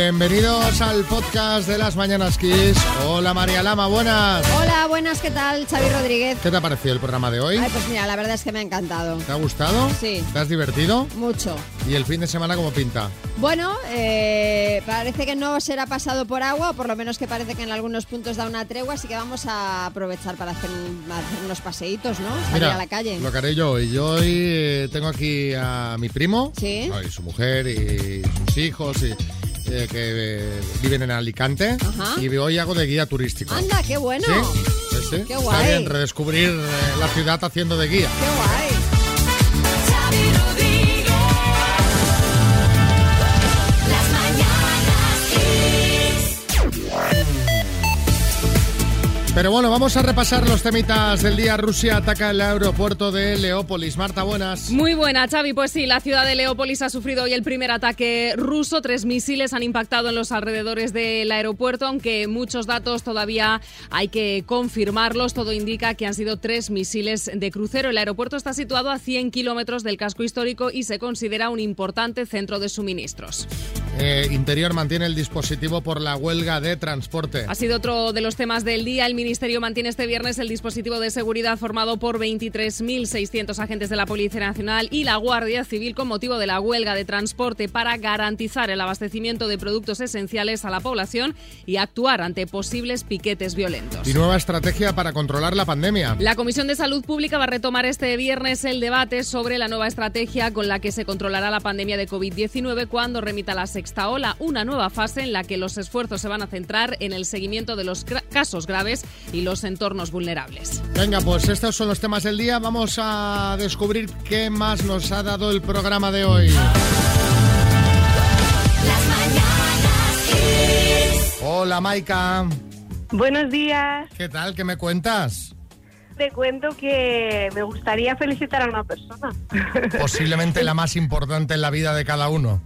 Bienvenidos al podcast de las Mañanas Kiss. Hola María Lama, buenas. Hola, buenas, ¿qué tal? Xavi Rodríguez. ¿Qué te ha parecido el programa de hoy? Ay, pues mira, la verdad es que me ha encantado. ¿Te ha gustado? Sí. ¿Te has divertido? Mucho. ¿Y el fin de semana cómo pinta? Bueno, eh, parece que no será pasado por agua, o por lo menos que parece que en algunos puntos da una tregua, así que vamos a aprovechar para hacer, hacer unos paseitos, ¿no? Salir Mira, a la calle. lo que haré yo hoy. Yo hoy eh, tengo aquí a mi primo, Sí. y su mujer y sus hijos, y, eh, que eh, viven en Alicante, Ajá. y hoy hago de guía turístico. Anda, qué bueno. ¿Sí? Sí, sí. Qué Está guay. bien redescubrir eh, la ciudad haciendo de guía. Qué guay. Pero bueno, vamos a repasar los temitas del día. Rusia ataca el aeropuerto de Leópolis. Marta, buenas. Muy buena, Xavi. Pues sí, la ciudad de Leópolis ha sufrido hoy el primer ataque ruso. Tres misiles han impactado en los alrededores del aeropuerto, aunque muchos datos todavía hay que confirmarlos. Todo indica que han sido tres misiles de crucero. El aeropuerto está situado a 100 kilómetros del casco histórico y se considera un importante centro de suministros. Eh, Interior mantiene el dispositivo por la huelga de transporte. Ha sido otro de los temas del día. El Ministerio mantiene este viernes el dispositivo de seguridad formado por 23.600 agentes de la Policía Nacional y la Guardia Civil con motivo de la huelga de transporte para garantizar el abastecimiento de productos esenciales a la población y actuar ante posibles piquetes violentos. Y nueva estrategia para controlar la pandemia. La Comisión de Salud Pública va a retomar este viernes el debate sobre la nueva estrategia con la que se controlará la pandemia de COVID-19 cuando remita la sexta ola, una nueva fase en la que los esfuerzos se van a centrar en el seguimiento de los casos graves y los entornos vulnerables. Venga, pues estos son los temas del día. Vamos a descubrir qué más nos ha dado el programa de hoy. Las mañanas Kiss. Hola, Maika. Buenos días. ¿Qué tal? ¿Qué me cuentas? Te cuento que me gustaría felicitar a una persona. Posiblemente la más importante en la vida de cada uno.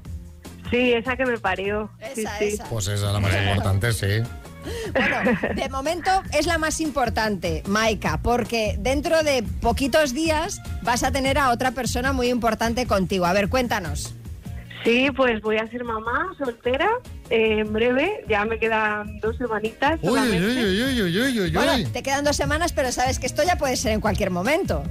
sí, esa que me parió. Sí, Esa, sí. esa. Pues esa, la más importante, sí. Bueno, de momento es la más importante, Maika, porque dentro de poquitos días vas a tener a otra persona muy importante contigo. A ver, cuéntanos. Sí, pues voy a ser mamá soltera eh, en breve. Ya me quedan dos semanitas. Uy, uy, solamente. uy, uy, uy, uy, uy, Bueno, uy. te quedan dos semanas, pero sabes que esto ya puede ser en cualquier momento.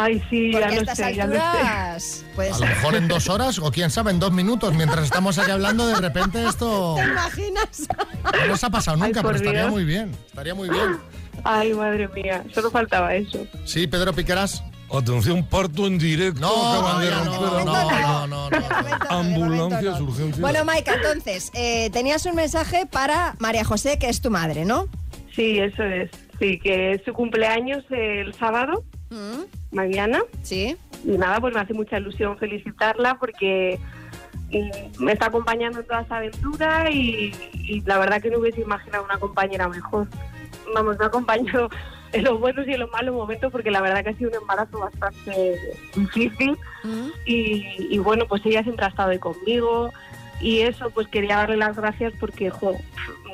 Ay, sí, Porque ya a lo estas sé, ya lo sé. alturas puede A lo ser. mejor en dos horas o quién sabe, en dos minutos. Mientras estamos aquí hablando, de repente esto ¿Te imaginas? no nos ha pasado nunca, pero estaría muy bien. Estaría muy bien. Ay, madre mía, solo faltaba eso. Sí, Pedro Piqueras. Atención, parto en directo. No, acaban de no, romper no, a- no, no, no, De no. momento no, de Ambulancias, urgencias. Bueno, Maika, entonces, eh, tenías un mensaje para María José, que es tu madre, ¿no? Sí, eso es. Sí, que es su cumpleaños el sábado, Mm, mañana. Sí. Y nada, pues me hace mucha ilusión felicitarla porque mm, me está acompañando en toda esta aventura y, y la verdad que no hubiese imaginado una compañera mejor. Vamos, me ha acompañado en los buenos y en los malos momentos porque la verdad que ha sido un embarazo bastante difícil Mm. y, y bueno, pues ella siempre ha estado ahí conmigo y eso, pues quería darle las gracias porque, jo,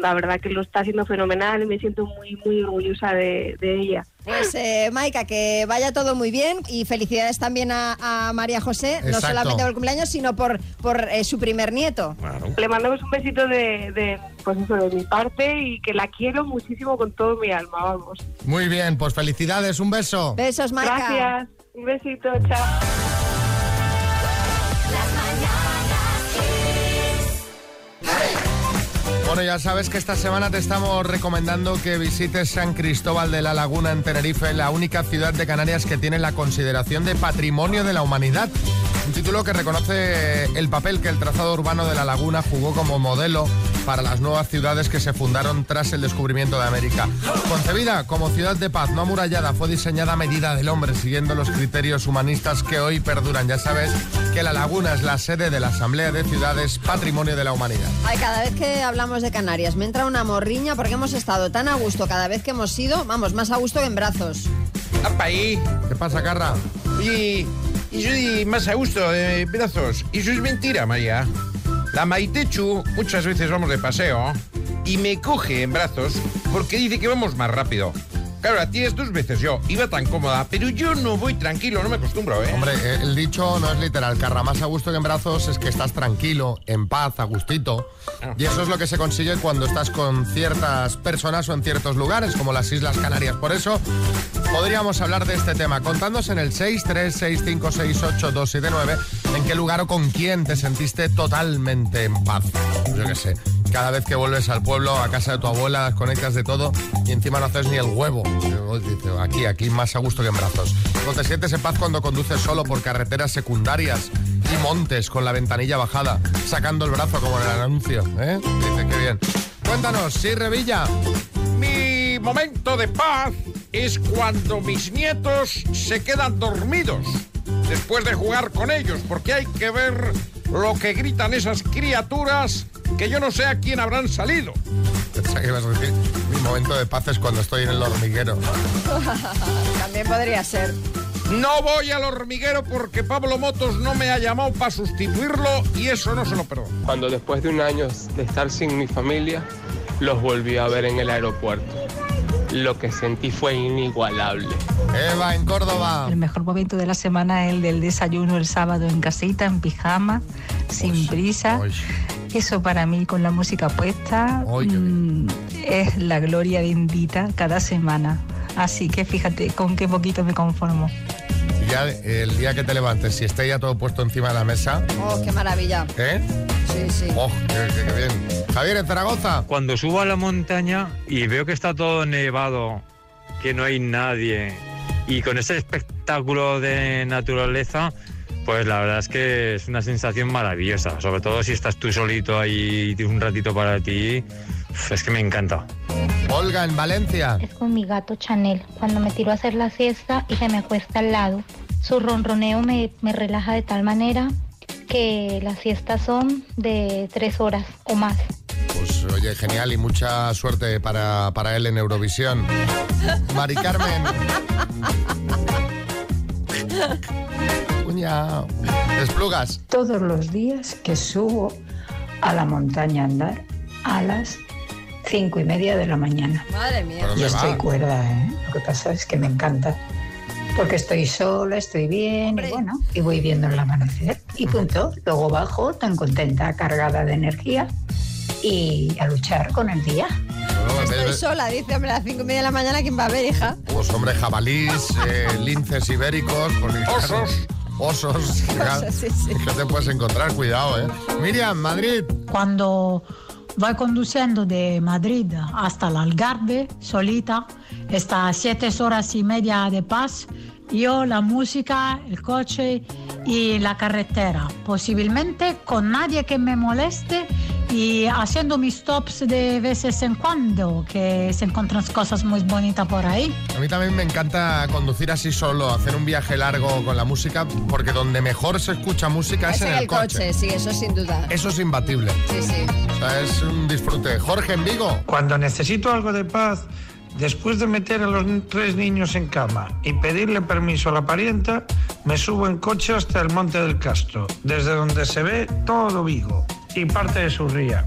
la verdad que lo está haciendo fenomenal y me siento muy, muy orgullosa de, de ella. Pues, eh, Maika, que vaya todo muy bien y felicidades también a, a María José, no solamente por el cumpleaños, sino por, por eh, su primer nieto. Claro. Le mandamos un besito de, de, pues eso, de mi parte y que la quiero muchísimo con todo mi alma, vamos. Muy bien, pues felicidades, un beso. Besos, Maika. Gracias, un besito, chao. Bueno, ya sabes que esta semana te estamos recomendando que visites San Cristóbal de la Laguna en Tenerife, la única ciudad de Canarias que tiene la consideración de Patrimonio de la Humanidad. Un título que reconoce el papel que el trazado urbano de la laguna jugó como modelo para las nuevas ciudades que se fundaron tras el descubrimiento de América. Concebida como ciudad de paz no amurallada, fue diseñada a medida del hombre, siguiendo los criterios humanistas que hoy perduran. Ya sabes que la laguna es la sede de la Asamblea de Ciudades Patrimonio de la Humanidad. Ay, cada vez que hablamos Canarias me entra una morriña porque hemos estado tan a gusto cada vez que hemos ido, vamos, más a gusto que en brazos. Apa ahí. ¿Qué pasa, Carra? Y, y yo di más a gusto de pedazos. Y eso es mentira, María. La Maitechu muchas veces vamos de paseo y me coge en brazos porque dice que vamos más rápido. Claro, a ti es dos veces yo. Iba tan cómoda, pero yo no voy tranquilo, no me acostumbro, ¿eh? Hombre, eh, el dicho no es literal. Carra más a gusto que en brazos es que estás tranquilo, en paz, a gustito. Y eso es lo que se consigue cuando estás con ciertas personas o en ciertos lugares, como las Islas Canarias. Por eso podríamos hablar de este tema. Contándonos en el 636568279 en qué lugar o con quién te sentiste totalmente en paz. Yo qué sé. Cada vez que vuelves al pueblo, a casa de tu abuela, desconectas de todo y encima no haces ni el huevo. Aquí, aquí más a gusto que en brazos. O te sientes en paz cuando conduces solo por carreteras secundarias y montes con la ventanilla bajada, sacando el brazo como en el anuncio. ¿eh? Dice, qué bien. Cuéntanos, sí, Revilla. Mi momento de paz es cuando mis nietos se quedan dormidos después de jugar con ellos, porque hay que ver lo que gritan esas criaturas que yo no sé a quién habrán salido. Pensaba que ibas a decir, mi momento de paz es cuando estoy en el hormiguero. También podría ser. No voy al hormiguero porque Pablo Motos no me ha llamado para sustituirlo y eso no se lo perdono. Cuando después de un año de estar sin mi familia, los volví a ver en el aeropuerto. Lo que sentí fue inigualable. Eva, en Córdoba. El mejor momento de la semana es el del desayuno el sábado en casita, en pijama, sin prisa. Eso para mí con la música puesta mm, es la gloria bendita cada semana. Así que fíjate con qué poquito me conformo. Y ya el día que te levantes, si está ya todo puesto encima de la mesa, Oh, qué maravilla. ¿eh? Sí, sí. ¡Oh, qué, qué- qué bien! Javier, en Zaragoza. Cuando subo a la montaña y veo que está todo nevado, que no hay nadie, y con ese espectáculo de naturaleza, pues la verdad es que es una sensación maravillosa. Sobre todo si estás tú solito ahí y tienes un ratito para ti, es que me encanta. Olga, en Valencia. Es con mi gato Chanel. Cuando me tiro a hacer la siesta y se me acuesta al lado, su ronroneo me, me relaja de tal manera que las siestas son de tres horas o más. Pues oye, genial y mucha suerte para, para él en Eurovisión. Mari Carmen. Cuña. Desplugas. todos los días que subo a la montaña a andar a las cinco y media de la mañana. Madre ¿Por mía. Yo va? estoy cuerda, ¿eh? Lo que pasa es que me encanta. Porque estoy sola, estoy bien, Hombre. y bueno, y voy viendo el amanecer. Y punto. Luego bajo tan contenta, cargada de energía y a luchar con el día. Estoy ves- sola, dice, hombre, a las cinco y media de la mañana, ¿quién va a ver, hija? Pues hombre, jabalís, eh, linces ibéricos, porque- Osos. Osos. Fíjate, sí, sí. ¿Qué te puedes encontrar? Cuidado, ¿eh? Miriam, Madrid. Cuando voy conduciendo de Madrid hasta el Algarve, solita, está a siete horas y media de paz, yo, la música, el coche y la carretera, posiblemente con nadie que me moleste y haciendo mis stops de veces en cuando, que se encuentran cosas muy bonitas por ahí. A mí también me encanta conducir así solo, hacer un viaje largo con la música, porque donde mejor se escucha música es, Es en el coche, sí, eso sin duda. Eso es imbatible. Sí, sí. O sea, es un disfrute. Jorge, en Vigo. Cuando necesito algo de paz, después de meter a los tres niños en cama y pedirle permiso a la parienta, me subo en coche hasta el Monte del Castro, desde donde se ve todo Vigo y parte de su ría.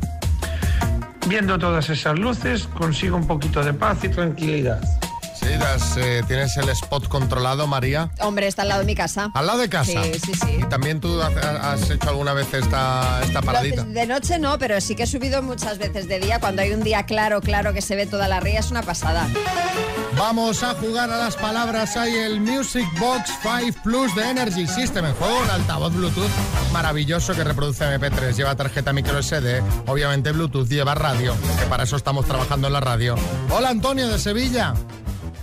Viendo todas esas luces, consigo un poquito de paz y tranquilidad. Eh, tienes el spot controlado, María. Hombre, está al lado de mi casa. Al lado de casa. Sí, sí, sí. Y también tú has, hecho alguna vez esta, esta paradita. De noche no, pero sí que he subido muchas veces de día. Cuando hay un día claro, claro que se ve toda la ría, es una pasada. Vamos a jugar a las palabras. Hay el Music Box 5 Plus de Energy System en juego, un altavoz Bluetooth maravilloso que reproduce MP3, lleva tarjeta micro SD, obviamente Bluetooth, lleva radio, que para eso estamos trabajando en la radio. Hola Antonio de Sevilla,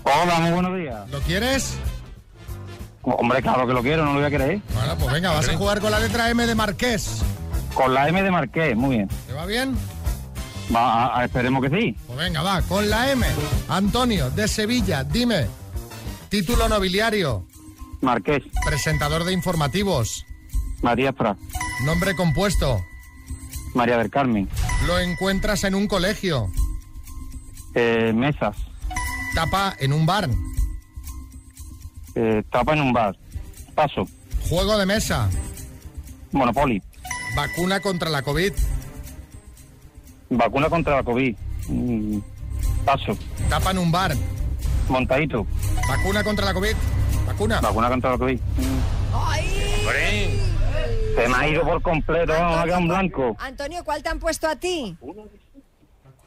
Hola, muy buenos días. ¿lo quieres? Hombre, claro que lo quiero, no lo voy a querer. Bueno, pues venga, vas a jugar con la letra M de Marqués. Con la M de Marqués, muy bien. ¿Te va bien? Va, esperemos que sí. Pues venga, va, con la M. Antonio de Sevilla, dime. Título nobiliario, Marqués, presentador de informativos, María Fra, nombre compuesto, María del Carmen, lo encuentras en un colegio, eh, Mesas, tapa en un bar, eh, tapa en un bar, Paso, juego de mesa, Monopoly, vacuna contra la COVID, vacuna contra la COVID, mm, Paso, tapa en un bar, montadito. ¿Vacuna contra la COVID? ¿Vacuna? Vacuna contra la COVID. Se me ha ido por completo, vamos, me ha quedado en blanco. Antonio, ¿cuál te han puesto a ti?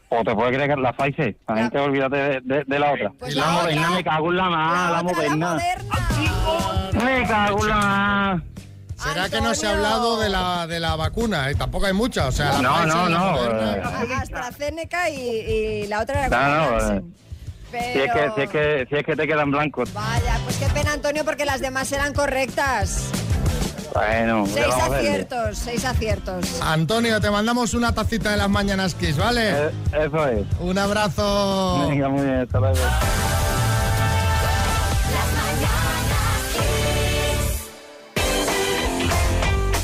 O te puede creer que la Pfizer. La gente olvídate de, de- de la otra. Pues la la moderna, otra. me cago en la más, la moderna. moderna. Me cago en la más. ¿Será que no se ha hablado de la, de la vacuna? Y tampoco hay mucha, o sea... la No, Pfizer, no, no, Moderna. eh. AstraZeneca y, y la otra era No, no, eh. Si es, que, si, es que, si es que te quedan blancos. Vaya, pues qué pena, Antonio, porque las demás eran correctas. Bueno, ¿qué Seis aciertos, seis aciertos. Antonio, te mandamos una tacita de las mañanas Kiss, ¿vale? Eh, eso es. Un abrazo. Venga, muy bien, hasta luego.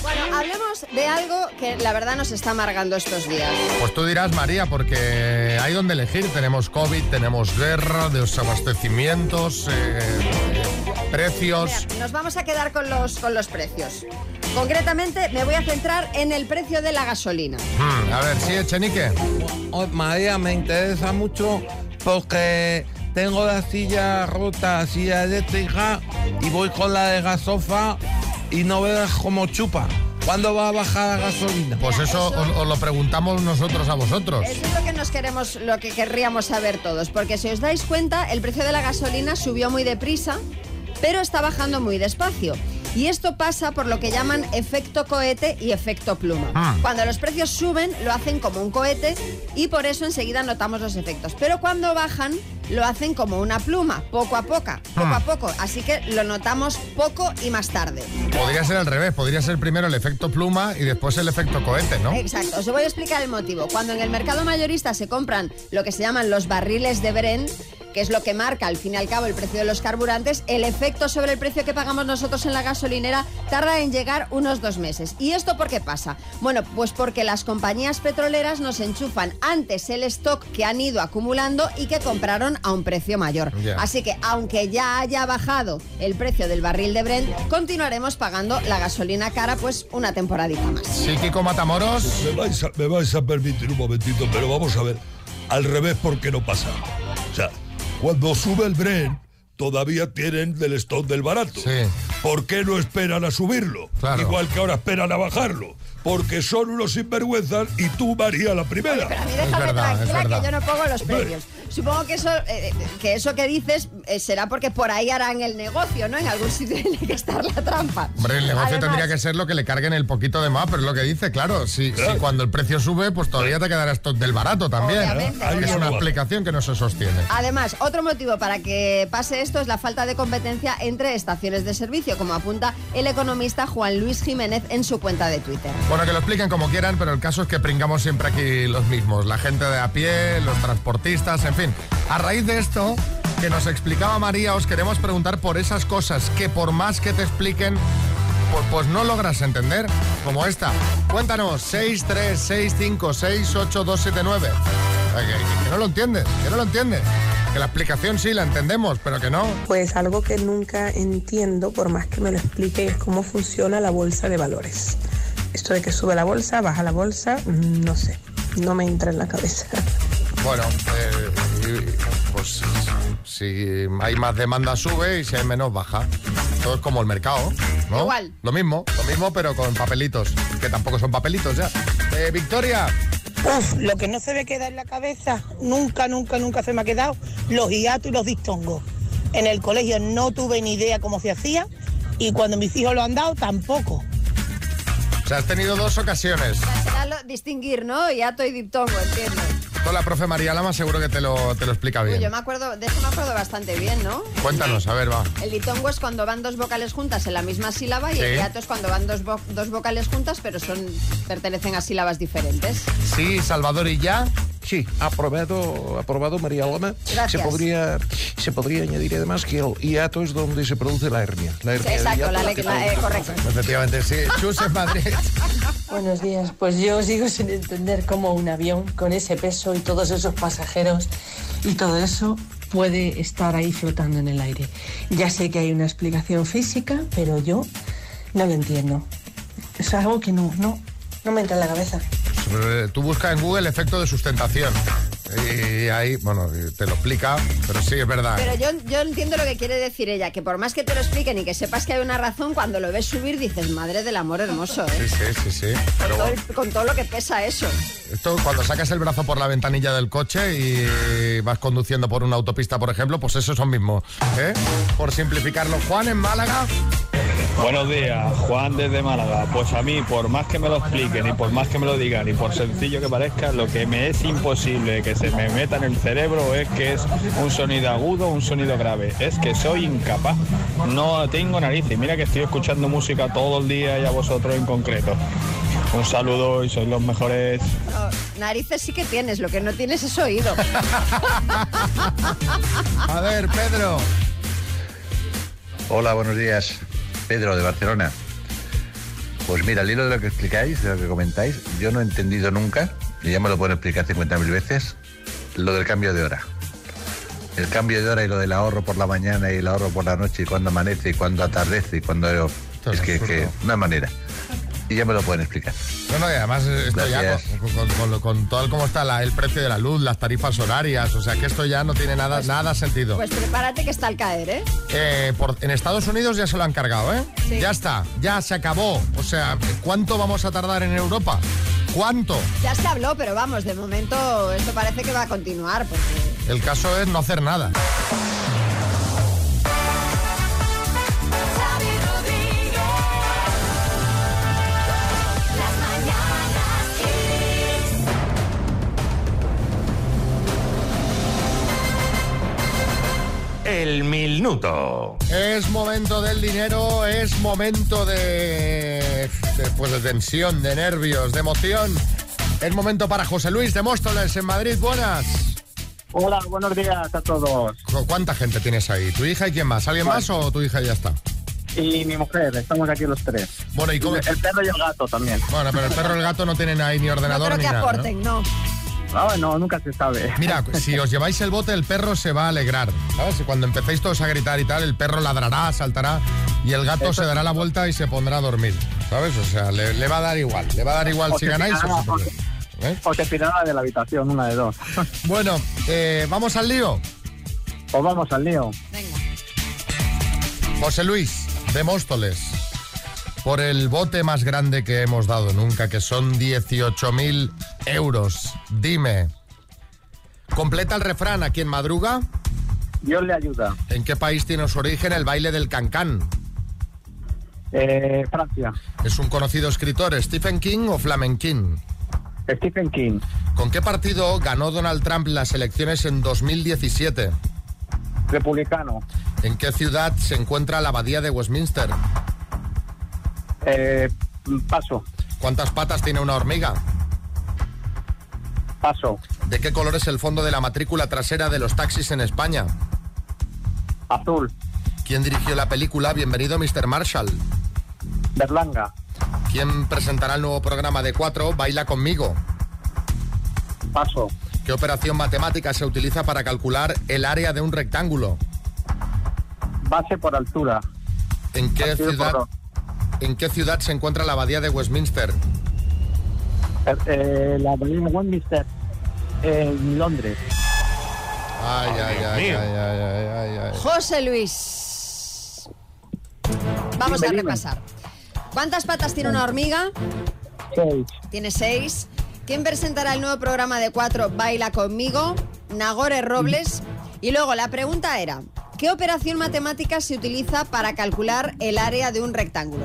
Bueno, hablemos de algo que la verdad nos está amargando estos días. Pues tú dirás, María, porque hay donde elegir. Tenemos COVID, tenemos guerra, desabastecimientos, eh, precios. Mira, nos vamos a quedar con los, con los precios. Concretamente, me voy a centrar en el precio de la gasolina. Hmm, a ver, sí, Echenique. Oh, María, me interesa mucho porque tengo la silla rota, silla eléctrica, y voy con la de gasofa y no veas cómo chupa. ¿Cuándo va a bajar la gasolina? Pues eso os, os lo preguntamos nosotros a vosotros. Eso es lo que nos queremos, lo que querríamos saber todos, porque si os dais cuenta, el precio de la gasolina subió muy deprisa, pero está bajando muy despacio. Y esto pasa por lo que llaman efecto cohete y efecto pluma. Ah. Cuando los precios suben, lo hacen como un cohete y por eso enseguida notamos los efectos. Pero cuando bajan, lo hacen como una pluma, poco a poco, poco Ah. a poco. Así que lo notamos poco y más tarde. Podría ser al revés, podría ser primero el efecto pluma y después el efecto cohete, ¿no? Exacto, os voy a explicar el motivo. Cuando en el mercado mayorista se compran lo que se llaman los barriles de Brent, que es lo que marca al fin y al cabo el precio de los carburantes, el efecto sobre el precio que pagamos nosotros en la gasolinera tarda en llegar unos dos meses. ¿Y esto por qué pasa? Bueno, pues porque las compañías petroleras nos enchufan antes el stock que han ido acumulando y que compraron a un precio mayor. Así que aunque ya haya bajado el precio del barril de Brent, continuaremos pagando la gasolina cara pues una temporadita más. Sí, Kiko Matamoros. Me vais, a, me vais a permitir un momentito, pero vamos a ver. Al revés, ¿por qué no pasa? O sea, cuando sube el Bren, todavía tienen del stock del barato. ¿Por qué no esperan a subirlo? Igual que ahora esperan a bajarlo. Porque son unos sinvergüenzas y tú, María, la primera. Pero a mí déjame tranquila que yo no pongo los precios. Supongo que eso, eh, que eso que dices eh, será porque por ahí harán el negocio, ¿no? En algún sitio tiene que estar la trampa. Hombre, el negocio Además, tendría que ser lo que le carguen el poquito de más, pero es lo que dice, claro. Si, si cuando el precio sube, pues todavía te quedará stock del barato también. Obviamente, Que es una explicación que no se sostiene. Además, otro motivo para que pase esto es la falta de competencia entre estaciones de servicio, como apunta el economista Juan Luis Jiménez en su cuenta de Twitter. Bueno, que lo expliquen como quieran, pero el caso es que pringamos siempre aquí los mismos. La gente de a pie, los transportistas, en fin. A raíz de esto que nos explicaba María, os queremos preguntar por esas cosas que por más que te expliquen, pues, pues no logras entender, como esta. Cuéntanos, 636568279. Eh, Que, que- no lo entiendes, que no lo entiendes. Que la explicación sí la entendemos, pero que no. Pues algo que nunca entiendo, por más que me lo explique, es cómo funciona la bolsa de valores. Esto de que sube la bolsa, baja la bolsa, mm, no sé, no me entra en la cabeza. Bueno, eh, pues si hay más demanda sube y si hay menos baja. Todo es como el mercado, ¿no? Igual. Lo mismo, lo mismo, pero con papelitos, que tampoco son papelitos ya. Eh, Victoria. Uf, lo que no se me queda en la cabeza, nunca, nunca, nunca se me ha quedado, los hiatos y los distongos. En el colegio no tuve ni idea cómo se hacía y cuando mis hijos lo han dado tampoco. O sea, has tenido dos ocasiones. Lo- distinguir, ¿no? Hiato y diptongo, entiendo. La profe María Lama seguro que te lo, te lo explica Uy, bien. yo me acuerdo, de eso me acuerdo bastante bien, ¿no? Cuéntanos, a ver, va. El ditongo es cuando van dos vocales juntas en la misma sílaba y el hiato es cuando van dos, vo- dos vocales juntas pero son pertenecen a sílabas diferentes. Sí, Salvador y ya. Sí, aprobado, aprobado María Lama. Gracias. Se podría, se podría añadir además que el hiato es donde se produce la hernia. La hernia del Exacto, hiato, la, la la- eh, correcto. Efectivamente, sí. Chus en Madrid. Buenos días, pues yo sigo sin entender cómo un avión con ese peso y todos esos pasajeros y todo eso puede estar ahí flotando en el aire. Ya sé que hay una explicación física, pero yo no lo entiendo. Es algo que no, no, no me entra en la cabeza. Eh, Tú buscas en Google efecto de sustentación. Y ahí, bueno, te lo explica, pero sí, es verdad. Pero yo, yo entiendo lo que quiere decir ella, que por más que te lo expliquen y que sepas que hay una razón, cuando lo ves subir dices, madre del amor hermoso, Sí, ¿eh? sí, sí, sí. Con Pero todo, el- con todo lo que pesa eso. esto, cuando sacas el brazo por la ventanilla del coche y vas conduciendo por una autopista, por ejemplo, pues eso es lo mismo. ¿eh? Por simplificarlo. Juan en Málaga. Buenos días, Juan desde Málaga. Pues a mí, por más que me lo expliquen y por más que me lo digan y por sencillo que parezca, lo que me es imposible que se me meta en el cerebro es que es un sonido agudo o un sonido grave. Es que soy incapaz. No tengo narices. Mira que estoy escuchando música todo el día y a vosotros en concreto. Un saludo y sois los mejores. No, narices sí que tienes, lo que no tienes es oído. A ver, Pedro. Hola, buenos días. Pedro, de Barcelona. Pues mira, al hilo de lo que explicáis, de lo que comentáis, yo no he entendido nunca, y ya me lo pueden explicar 50.000 veces, lo del cambio de hora. El cambio de hora y lo del ahorro por la mañana y el ahorro por la noche y cuando amanece y cuando atardece y cuando... Es que, que no hay manera. Y ya me lo pueden explicar. No, no, y además esto ya con, con- con- con todo el cómo está la- el precio de la luz, las tarifas horarias, o sea que esto ya no tiene nada, nada sentido. Pues prepárate que está al caer, ¿eh? Eh, por- en Estados Unidos ya se lo han cargado, ¿eh? Ya está, ya se acabó. O sea, ¿cuánto vamos a tardar en Europa? ¿Cuánto? Ya se habló, pero vamos, de momento esto parece que va a continuar. Porque... El caso es no hacer nada. El minuto. Es momento del dinero, es momento de, de, pues, de tensión, de nervios, de emoción. Es momento para José Luis de Móstoles en Madrid. Buenas. Hola, buenos días a todos. Cu- ¿Cuánta gente tienes ahí? ¿Tu hija y quién más? ¿Alguien más o tu hija y ya está? Y mi mujer, estamos aquí los tres. Bueno, ¿y cómo? El perro y el gato también. Bueno, pero el perro y el gato no tienen ahí ni No ordenador creo ni que nada. ¿no? aporten, no. Ah, no, nunca se sabe. Mira, si os lleváis el bote, el perro se va a alegrar. ¿Sabes? Y cuando empecéis todos a gritar y tal, el perro ladrará, saltará y el gato Eso se dará la vuelta y se pondrá a dormir. ¿Sabes? O sea, le, le va a dar igual. Le va a dar igual O si ganáis o si. ¿Eh? O te tirará de la habitación, una de dos. Bueno, eh, vamos al lío. Pues vamos al lío. José Luis, de Móstoles, por el bote más grande que hemos dado nunca, que son 18.000 euros. Dime, completa el refrán a quien madruga. Dios le ayuda. ¿En qué país tiene su origen el baile del cancán? Eh, Francia. ¿Es un conocido escritor, Stephen King o Flamenquín? Stephen King. ¿Con qué partido ganó Donald Trump las elecciones en 2017? Republicano. ¿En qué ciudad se encuentra la abadía de Westminster? Eh, paso. ¿Cuántas patas tiene una hormiga? Paso. ¿De qué color es el fondo de la matrícula trasera de los taxis en España? Azul. ¿Quién dirigió la película Bienvenido Mr. Marshall? Berlanga. ¿Quién presentará el nuevo programa de 4 Baila conmigo? Paso. ¿Qué operación matemática se utiliza para calcular el área de un rectángulo? Base por altura. ¿En qué Partido ciudad. ¿En qué ciudad se encuentra la abadía de Westminster? Eh, eh, la Avenida Westminster. En Londres. Ay, ay, ay, mío. ay, ay, ay, ay, ay. José Luis. Vamos a dime. repasar. ¿Cuántas patas tiene una hormiga? Seis. Tiene seis. ¿Quién presentará el nuevo programa de cuatro Baila conmigo? Nagore Robles. Y luego la pregunta era, ¿qué operación matemática se utiliza para calcular el área de un rectángulo?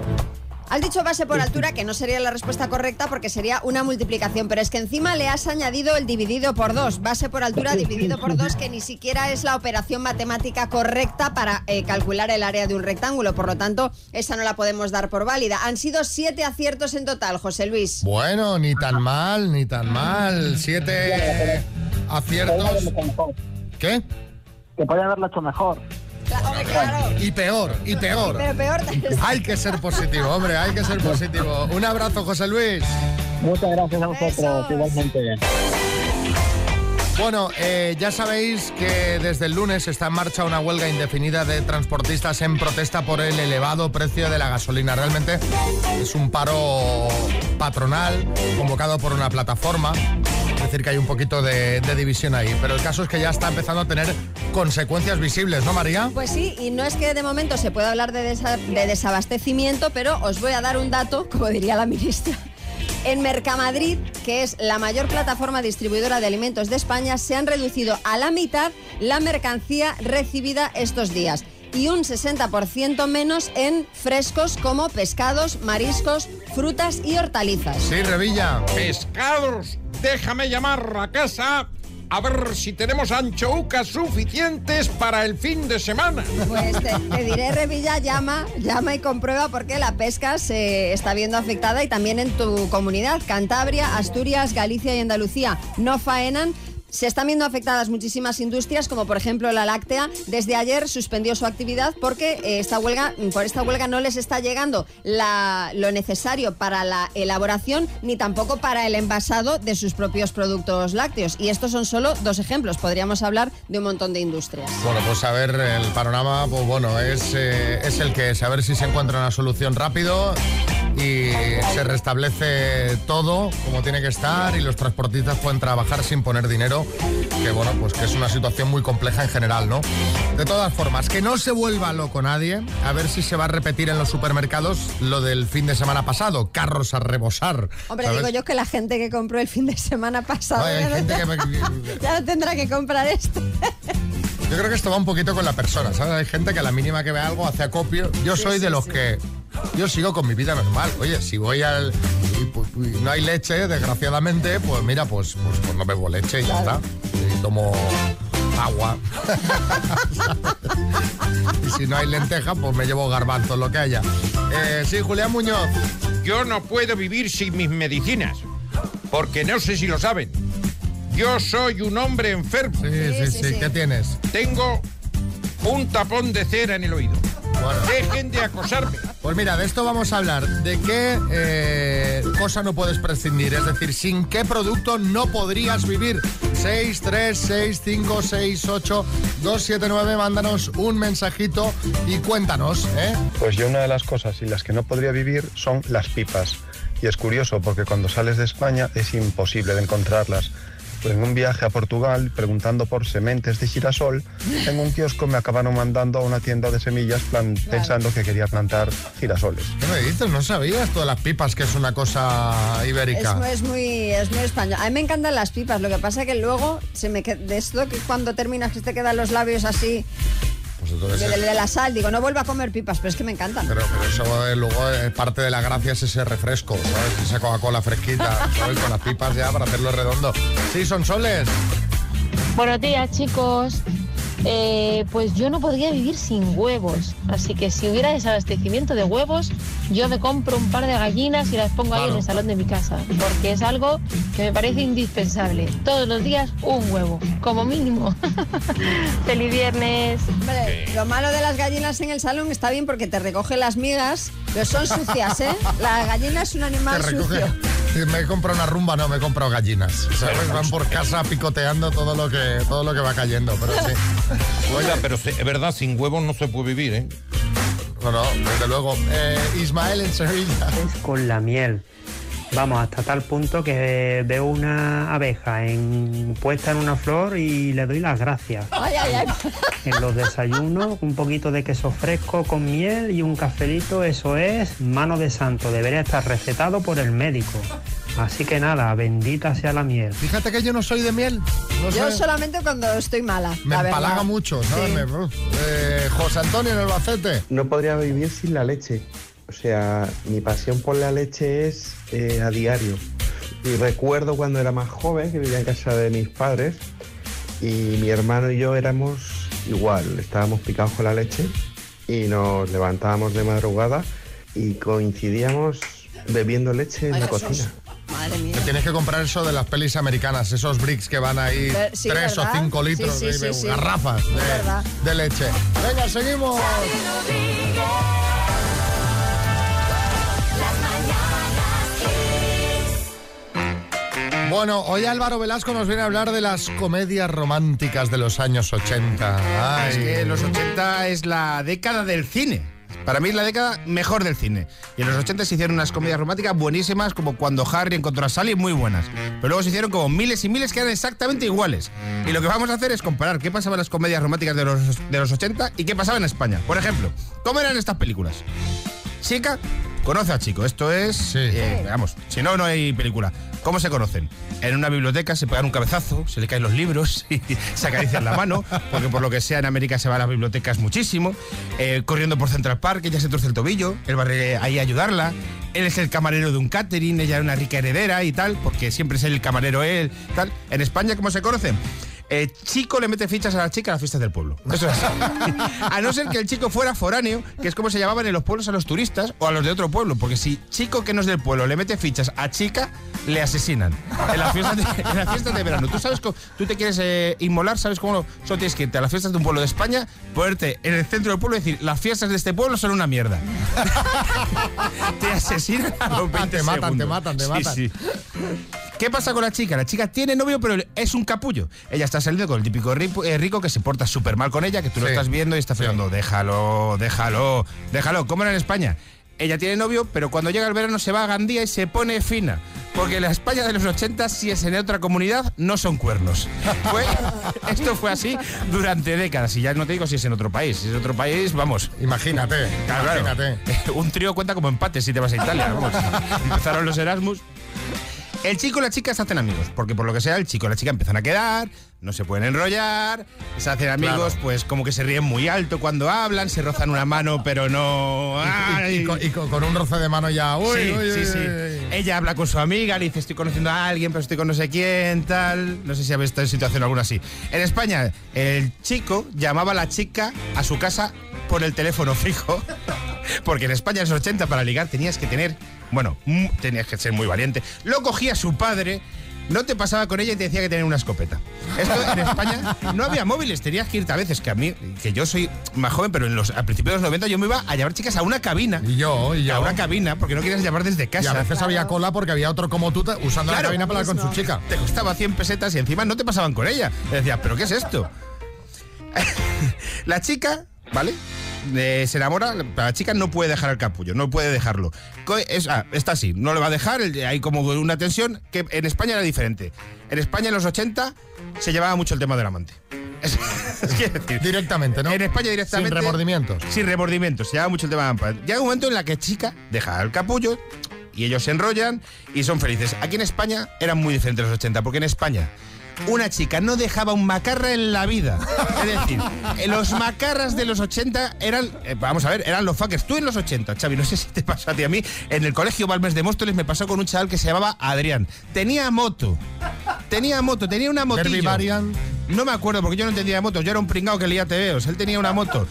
Has dicho base por altura, que no sería la respuesta correcta porque sería una multiplicación, pero es que encima le has añadido el dividido por dos. Base por altura dividido por dos, que ni siquiera es la operación matemática correcta para eh, calcular el área de un rectángulo. Por lo tanto, esa no la podemos dar por válida. Han sido siete aciertos en total, José Luis. Bueno, ni tan mal, ni tan mal. Siete aciertos. ¿Qué? Que podía haberlo hecho mejor. Y peor, y peor. Pero peor. Hay que ser positivo, hombre, hay que ser positivo. Un abrazo, José Luis. Muchas gracias a vosotros, igualmente. Bueno, eh, ya sabéis que desde el lunes está en marcha una huelga indefinida de transportistas en protesta por el elevado precio de la gasolina. Realmente es un paro patronal convocado por una plataforma. Decir que hay un poquito de, de división ahí. Pero el caso es que ya está empezando a tener consecuencias visibles, ¿no, María? Pues sí, y no es que de momento se pueda hablar de, desa- de desabastecimiento, pero os voy a dar un dato, como diría la ministra. En Mercamadrid, que es la mayor plataforma distribuidora de alimentos de España, se han reducido a la mitad la mercancía recibida estos días y un 60% menos en frescos como pescados, mariscos, frutas y hortalizas. Sí, Revilla. Pescados, déjame llamar a casa a ver si tenemos anchoucas suficientes para el fin de semana. Pues te, te diré, Revilla, llama, llama y comprueba porque la pesca se está viendo afectada y también en tu comunidad, Cantabria, Asturias, Galicia y Andalucía, no faenan. Se están viendo afectadas muchísimas industrias, como por ejemplo la láctea. Desde ayer suspendió su actividad porque eh, esta huelga, por esta huelga no les está llegando lo necesario para la elaboración ni tampoco para el envasado de sus propios productos lácteos. Y estos son solo dos ejemplos. Podríamos hablar de un montón de industrias. Bueno, pues a ver, el panorama, pues bueno, es, eh, es el que es. A ver si se encuentra una solución rápido y se restablece todo como tiene que estar y los transportistas pueden trabajar sin poner dinero, que bueno, pues que es una situación muy compleja en general, ¿no? De todas formas, que no se vuelva loco nadie, a ver si se va a repetir en los supermercados lo del fin de semana pasado, carros a rebosar. Hombre, ¿sabes? digo yo que la gente que compró el fin de semana pasado ya, no gente te- que me- ya no tendrá que comprar esto. Yo creo que esto va un poquito con la persona, ¿sabes? Hay gente que a la mínima que ve algo hace acopio. Yo Sí, soy sí, de los sí. que... Yo sigo con mi vida normal. Oye, si voy al... y, pues, y no hay leche, desgraciadamente, pues mira, pues, pues, pues no bebo leche y ya está. Y tomo agua. y si no hay lenteja, pues me llevo garbanzos, lo que haya. Eh, sí, Julián Muñoz. Yo no puedo vivir sin mis medicinas, porque no sé si lo saben. Yo soy un hombre enfermo. Sí, sí, sí. ¿Qué tienes? Tengo un tapón de cera en el oído. Dejen de acosarme. Pues mira, de esto vamos a hablar. ¿De qué eh, cosa no puedes prescindir? Es decir, ¿sin qué producto no podrías vivir? 6, 3, 6, 5, 6, 8, 2, 7, 9. Mándanos un mensajito y cuéntanos, ¿eh? Pues yo una de las cosas sin las que no podría vivir son las pipas. Y es curioso porque cuando sales de España es imposible de encontrarlas. Pues en un viaje a Portugal, preguntando por sementes de girasol, en un kiosco me acabaron mandando a una tienda de semillas plan- pensando que quería plantar girasoles. ¿Qué me dices? No sabías todas las pipas que es una cosa Es, ibérica. mu- es muy, es muy español. A mí me encantan las pipas, lo que pasa que luego se me queda, de esto que cuando terminas que te quedan los labios así entonces de, es- de- de la sal, digo, no vuelvo a comer pipas, pero es que me encantan. Pero, pero eso eh, luego eh, parte de la gracia es ese refresco, ¿sabes? Esa Coca-Cola fresquita, ¿sabes? Con las pipas ya para hacerlo redondo. Sí, son soles. Buenos días, chicos. Eh, pues yo no podría vivir sin huevos. Así que si hubiera desabastecimiento de huevos, yo me compro un par de gallinas y las pongo ahí en el salón de mi casa. Porque es algo que me parece indispensable. Todos los días un huevo, como mínimo. Feliz viernes. Hombre, lo malo de las gallinas en el salón está bien porque te recoge las migas, pero son sucias, ¿eh? La gallina es un animal sucio. Me he comprado una rumba, no, me he comprado gallinas. ¿sabes? Van por casa picoteando todo lo que, todo lo que va cayendo, pero sí. Oiga, pero es verdad, sin huevos no se puede vivir, ¿eh? No, no, desde luego. Eh, Ismael en Sevilla. Es con la miel. Vamos, hasta tal punto que veo una abeja en- puesta en una flor y le doy las gracias. Ay, ay, ay. En los desayunos, un poquito de queso fresco con miel y un cafelito, eso es mano de santo. Debería estar recetado por el médico. Así que nada, bendita sea la miel. Fíjate que yo no soy de miel. No Yo solamente cuando estoy mala. Me la empalaga verdad. mucho, ¿sabes? Sí. Eh, José Antonio en Albacete. No podría vivir sin la leche. O sea, mi pasión por la leche es eh, a diario. Y recuerdo cuando era más joven, que vivía en casa de mis padres, y mi hermano y yo éramos igual, estábamos picados con la leche y nos levantábamos de madrugada y coincidíamos bebiendo leche en Ay, la Jesús. cocina. Madre mía. Te tienes que comprar eso de las pelis americanas, esos bricks que van ahí Ver- sí, tres ¿verdad? o cinco litros, sí, de- sí, de sí. garrafas de, de leche. Venga, seguimos. Bueno, hoy Álvaro Velasco nos viene a hablar de las comedias románticas de los años 80. Ay. Es que los 80 es la década del cine. Para mí es la década mejor del cine. Y en los 80 se hicieron unas comedias románticas buenísimas, como cuando Harry encontró a Sally, muy buenas. Pero luego se hicieron como miles y miles que eran exactamente iguales. Y lo que vamos a hacer es comparar qué pasaba en las comedias románticas de los, de los 80 y qué pasaba en España. Por ejemplo, ¿cómo eran estas películas? Chica conoce a chico. Esto es. eh, vamos, si no, no hay película. ¿Cómo se conocen? En una biblioteca se pegan un cabezazo, se le caen los libros y se acarician la mano, porque por lo que sea en América se va a las bibliotecas muchísimo. Eh, corriendo por Central Park, ella se torce el tobillo, él va ahí a ayudarla. Él es el camarero de un catering, ella es una rica heredera y tal, porque siempre es el camarero él, tal. En España, ¿cómo se conocen? Eh, chico le mete fichas a la chica a las fiestas del pueblo. Eso es. a no ser que el chico fuera foráneo, que es como se llamaban en los pueblos a los turistas o a los de otro pueblo. Porque si chico que no es del pueblo le mete fichas a chica, le asesinan. En las fiestas de, en las fiestas de verano. Tú sabes cómo tú te quieres eh, inmolar, sabes cómo solo tienes que irte a las fiestas de un pueblo de España, ponerte en el centro del pueblo y decir, las fiestas de este pueblo son una mierda. te asesinan a los 20 Te matan, te matan, te Sí, matan. sí. ¿Qué pasa con la chica? La chica tiene novio, pero es un capullo. Ella está saliendo con el típico eh, rico que se porta súper mal con ella, que tú lo Sí. estás viendo y está fregando. Déjalo, déjalo, déjalo. ¿Cómo era en España? Ella tiene novio, pero cuando llega el verano se va a Gandía y se pone fina. Porque la España de los 80, si es en otra comunidad, no son cuernos. Fue- esto fue así durante décadas. Y ya no te digo si es en otro país. Si es en otro país, vamos. Imagínate, Claro, claro. imagínate. Un trío cuenta como empate si te vas a Italia. Vamos. Empezaron los Erasmus. El chico y la chica se hacen amigos, porque por lo que sea, el chico y la chica empiezan a quedar, no se pueden enrollar, se hacen amigos, Claro. pues como que se ríen muy alto cuando hablan, se rozan una mano, pero no. Y, y- y con, y con- con un roce de mano ya. Uy, sí, uy, sí, sí. uy. Ella habla con su amiga, le dice, estoy conociendo a alguien, pero estoy con no sé quién, tal. No sé si habéis estado en situación alguna así. En España, el chico llamaba a la chica a su casa por el teléfono fijo. Porque en España en los 80 para ligar tenías que tener, bueno, tenías que ser muy valiente. Lo cogía su padre, no te pasaba con ella y te decía que tenía una escopeta. Esto en España no había móviles, tenías que irte a veces, que a mí, que yo soy más joven, pero en los, a principios de los 90 yo me iba a llevar chicas a una cabina. Y yo, y yo. A una cabina, porque no querías llamar desde Y casa. a veces había cola porque había otro como tú usando la cabina para hablar con su chica. Te costaba 100 pesetas y encima no te pasaban con ella. Le decías, ¿pero qué es esto? la chica, ¿vale? Eh, se enamora, la chica no puede dejar el capullo, no puede dejarlo. Es- ah, está así, no le va a dejar, hay como una tensión que en España era diferente. En España en los 80 se llevaba mucho el tema del amante. Es, decir, Directamente, ¿no? en España directamente. Sin remordimientos. Sin remordimientos, se lleva mucho el tema de la Llega un momento en la que chica deja el capullo y ellos se enrollan y son felices. Aquí en España eran muy diferentes los 80, porque en España una chica no dejaba un macarra en la vida. Es decir, eh, los macarras de los 80 eran, eh, vamos a ver, eran los fuckers. Tú en los 80, Xavi, no sé si te pasó a ti a mí, en el colegio Balmes de Móstoles me pasó con un chaval que se llamaba Adrián. Tenía moto. Tenía moto, tenía una motillo. No me acuerdo porque yo no entendía motos. Yo era un pringao que leía TVOs. Él tenía una moto.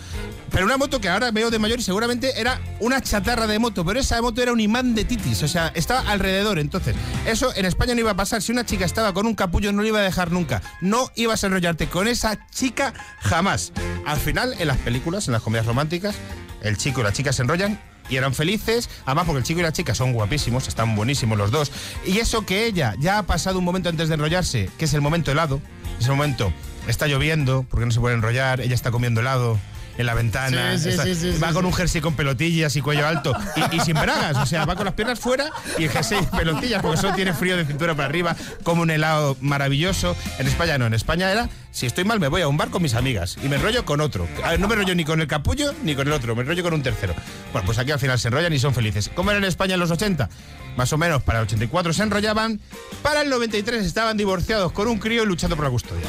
Pero una moto que ahora veo de mayor y seguramente era una chatarra de moto. Pero esa moto era un imán de titis. O sea, estaba alrededor. Entonces, eso en España no iba a pasar. Si una chica estaba con un capullo, no lo iba a dejar nunca. No ibas a enrollarte con esa chica jamás. Al final, en las películas, en las comedias románticas, el chico y la chica se enrollan y eran felices, además porque el chico y la chica son guapísimos, están buenísimos los dos. Y eso que ella ya ha pasado un momento antes de enrollarse, que es el momento helado, ese momento está lloviendo, porque no se puede enrollar, ella está comiendo helado en la ventana, Sí, sí, sí, va con un jersey con pelotillas y cuello alto y, y sin bragas, o sea, va con las piernas fuera y el jersey pelotillas, porque solo tiene frío de cintura para arriba, como un helado maravilloso. En España no, en España era, si estoy mal me voy a un bar con mis amigas y me enrollo con otro. A ver, no me enrollo ni con el capullo ni con el otro, me enrollo con un tercero. Bueno, pues aquí al final se enrollan y son felices. ¿Cómo era en España en los 80? Más o menos para el 84 se enrollaban, para el 93 estaban divorciados con un crío y luchando por la custodia.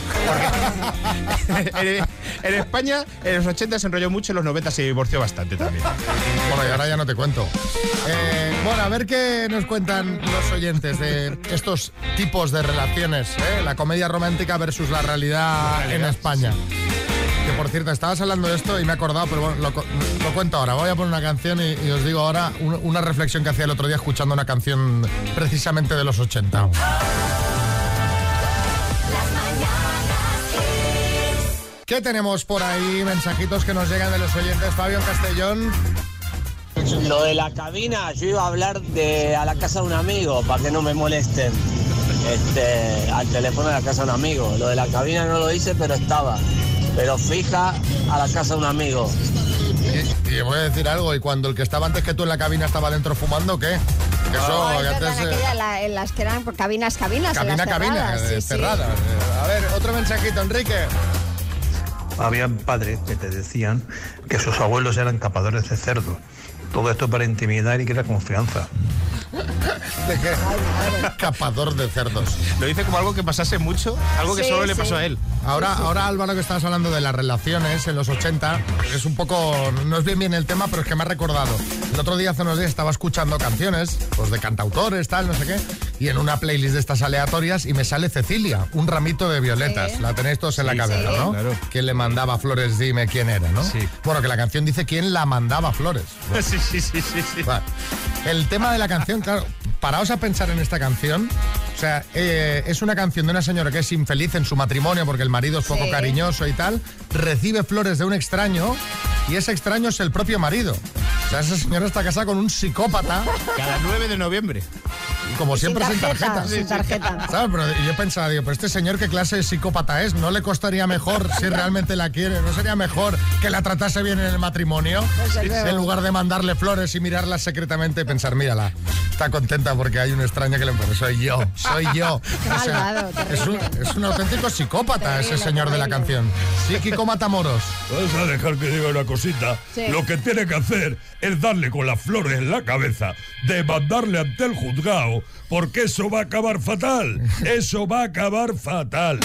En España en los 80 se enrolló mucho, en los 90 se divorció bastante también. Bueno, y ahora ya no te cuento. Eh, bueno, a ver qué nos cuentan los oyentes de estos tipos de relaciones, ¿eh? la comedia romántica versus la realidad, en España. Que por cierto, estabas hablando de esto y me he acordado, pero bueno, lo, cuento ahora. Voy a poner una canción y, y os digo ahora un- una reflexión que hacía el otro día escuchando una canción precisamente de los 80. ¿Qué tenemos por ahí? Mensajitos que nos llegan de los oyentes. Fabio en Castellón. Lo de la cabina, yo iba a hablar de a la casa de un amigo para que no me molesten. Este, al teléfono de la casa de un amigo. Lo de la cabina no lo hice, pero estaba. Pero fija a la casa de un amigo. Y, y voy a decir algo, y cuando el que estaba antes que tú en la cabina estaba dentro fumando, ¿qué? Que eso, Oh, es que antes, en eh, aquella, la- en las que eran por cabinas, cabinas. en cabina, las cabina, cerradas, sí, sí. cerrada. Eh, A ver, otro mensajito, Enrique. Había padres que te decían que sus abuelos eran capadores de cerdo. Todo esto para intimidar y crear confianza. ¿De qué? Capador de cerdos. Lo dice como algo que pasase mucho, algo que Sí, solo le sí. pasó a él. Ahora, ahora Álvaro, que estabas hablando de las relaciones en los 80, es un poco, no es bien bien el tema, pero es que me ha recordado. El otro día, hace unos días, estaba escuchando canciones, pues de cantautores, tal, no sé qué, y en una playlist de estas aleatorias, y me sale Cecilia, un ramito de violetas. Sí. La tenéis todos en la Sí, cabeza, sí. ¿no? Claro. ¿Quién le mandaba flores? Dime quién era, ¿no? Bueno, que la canción dice quién la mandaba flores. Sí, sí, sí, sí. sí. Vale. El tema de la canción, claro, paraos a pensar en esta canción. O sea, eh, es una canción de una señora que es infeliz en su matrimonio porque el marido es poco Sí. cariñoso y tal. Recibe flores de un extraño y ese extraño es el propio marido. O sea, esa señora está casada con un psicópata. Cada 9 de noviembre. Como siempre sin tarjeta, tarjeta. sin tarjeta. ¿Sabes? Pero yo pensaba, digo, pero este señor qué clase de psicópata es, ¿no le costaría mejor si realmente la quiere? ¿No sería mejor que la tratase bien en el matrimonio? Luego. En lugar de mandarle flores y mirarlas secretamente y pensar, mírala, está contenta porque hay un extraño que le pone, soy yo, soy yo. Es, un, es un auténtico psicópata ese señor de la canción. Sí, Kiko Matamoros. Vas a dejar que diga una cosita. Sí. Lo que tiene que hacer es darle con las flores en la cabeza, demandarle ante el juzgado, porque eso va a acabar fatal. Eso va a acabar fatal.